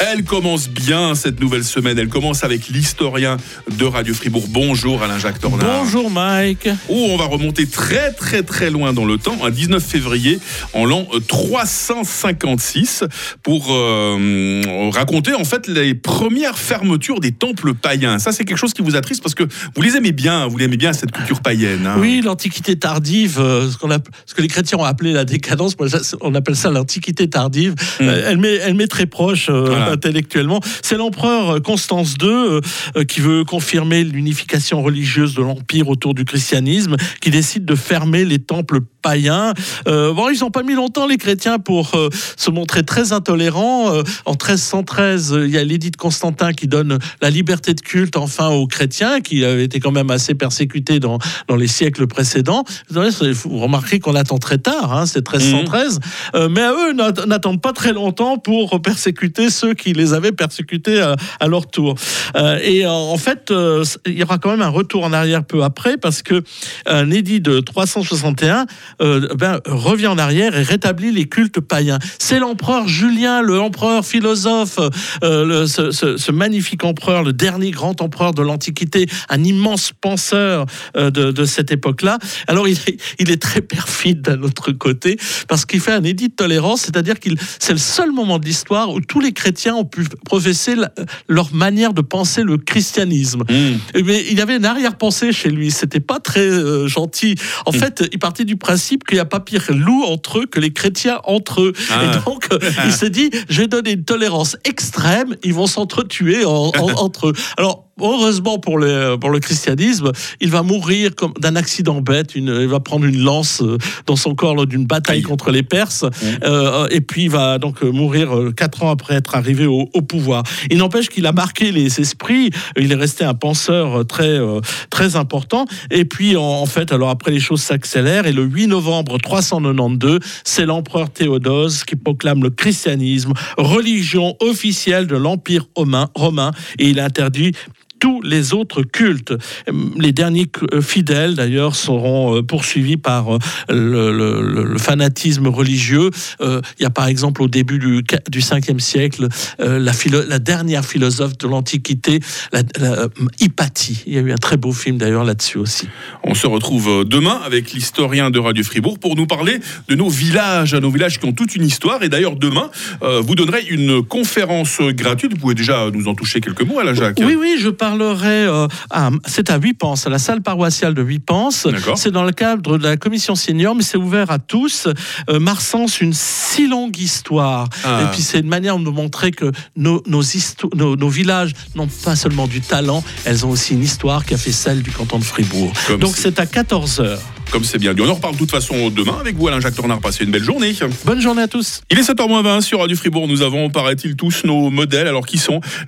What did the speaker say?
Elle commence bien cette nouvelle semaine. Elle commence avec l'historien de Radio Fribourg. Bonjour Alain-Jacques Tornard. Bonjour Mike. Oh, on va remonter très très très loin dans le temps, un 19 février en l'an 356 pour euh, raconter en fait les premières fermetures des temples païens. Ça c'est quelque chose qui vous attriste parce que vous les aimez bien, vous l'aimez bien cette culture païenne. hein. Oui, l'Antiquité tardive, euh, ce, que les chrétiens ont appelé la décadence, on appelle ça l'Antiquité tardive. Euh, elle m'est très proche euh, Hmm. Voilà. Intellectuellement. C'est l'empereur euh, Constance II euh, euh, qui veut confirmer l'unification religieuse de l'Empire autour du christianisme, qui décide de fermer les temples païens. Euh, bon, ils n'ont pas mis longtemps, les chrétiens, pour euh, se montrer très intolérants. Euh, en 1313, euh, il y a l'édit de Constantin qui donne la liberté de culte enfin aux chrétiens, qui avaient été quand même assez persécutés dans, dans les siècles précédents. Vous remarquez qu'on attend très tard, hein, c'est 1313. Euh, mais à eux n'att- n'attendent pas très longtemps pour persécuter ceux qui les avaient persécutés à, à leur tour. Et en fait, il y aura quand même un retour en arrière peu après, parce que un édit de 361 euh, ben, revient en arrière et rétablit les cultes païens. C'est l'empereur Julien, le empereur philosophe, euh, le- ce, ce- ce magnifique empereur, le dernier grand empereur de l'Antiquité, un immense penseur euh, de, de cette époque-là. Alors il est, il est très perfide d'un autre côté, parce qu'il fait un édit de tolérance, c'est-à-dire qu'il c'est le seul moment de l'histoire où tous les chrétiens ont pu professer la- leur manière de penser le christianisme. Mmh. Mais il y avait une arrière-pensée chez lui. C'était pas très gentil. En fait, il partait du principe qu'il n'y a pas pire loup entre eux que les chrétiens entre eux. Ah. Et donc, euh, il s'est dit, je vais donner une tolérance extrême. Ils vont s'entretuer en- en- entre eux. Alors. Heureusement pour le, pour le christianisme, il va mourir comme d'un accident bête. Une, il va prendre une lance euh, dans son corps lors d'une bataille contre les Perses. Euh, et puis il va donc euh, mourir quatre ans après être arrivé au, au pouvoir. Il n'empêche qu'il a marqué les esprits. Il est resté un penseur très très important. Et puis en, en fait, alors après les choses s'accélèrent et le 8 novembre 392, c'est l'empereur Théodose qui proclame le christianisme religion officielle de l'empire romain. romain et il interdit tous les autres cultes. Les derniers euh, fidèles, d'ailleurs, seront euh, poursuivis par euh, le, le- le- le fanatisme religieux. Euh, Il y a par exemple au début du, du 5e siècle euh, la, philo- la dernière philosophe de l'Antiquité, la, la- Hypatie. Il y a eu un très beau film d'ailleurs là-dessus aussi. On se retrouve demain avec l'historien de Radio Fribourg pour nous parler de nos villages, nos villages qui ont toute une histoire. Et d'ailleurs, demain, euh, vous donnerez une conférence gratuite. Vous pouvez déjà nous en toucher quelques mots, Alain Jacques. Oui, oui, je parlerai. euh, à- c'est à Huipens, à la salle paroissiale de Huipens. D'accord. C'est dans le cadre de la commission senior, mais c'est ouvert à tous. Euh, Marsens, une si longue histoire. Ah. Et puis c'est une manière de nous montrer que nos, nos, histo- nos, nos villages n'ont pas seulement du talent, elles ont aussi une histoire qui a fait celle du canton de Fribourg. Comme Donc c'est- c'est à 14h. Comme c'est bien dit. On en reparle de toute façon demain avec vous, Alain Jacques Tornard. Passez une belle journée. Bonne journée à tous. Il est 7h20 sur Radio Fribourg. Nous avons, paraît-il, tous nos modèles. Alors, qui sont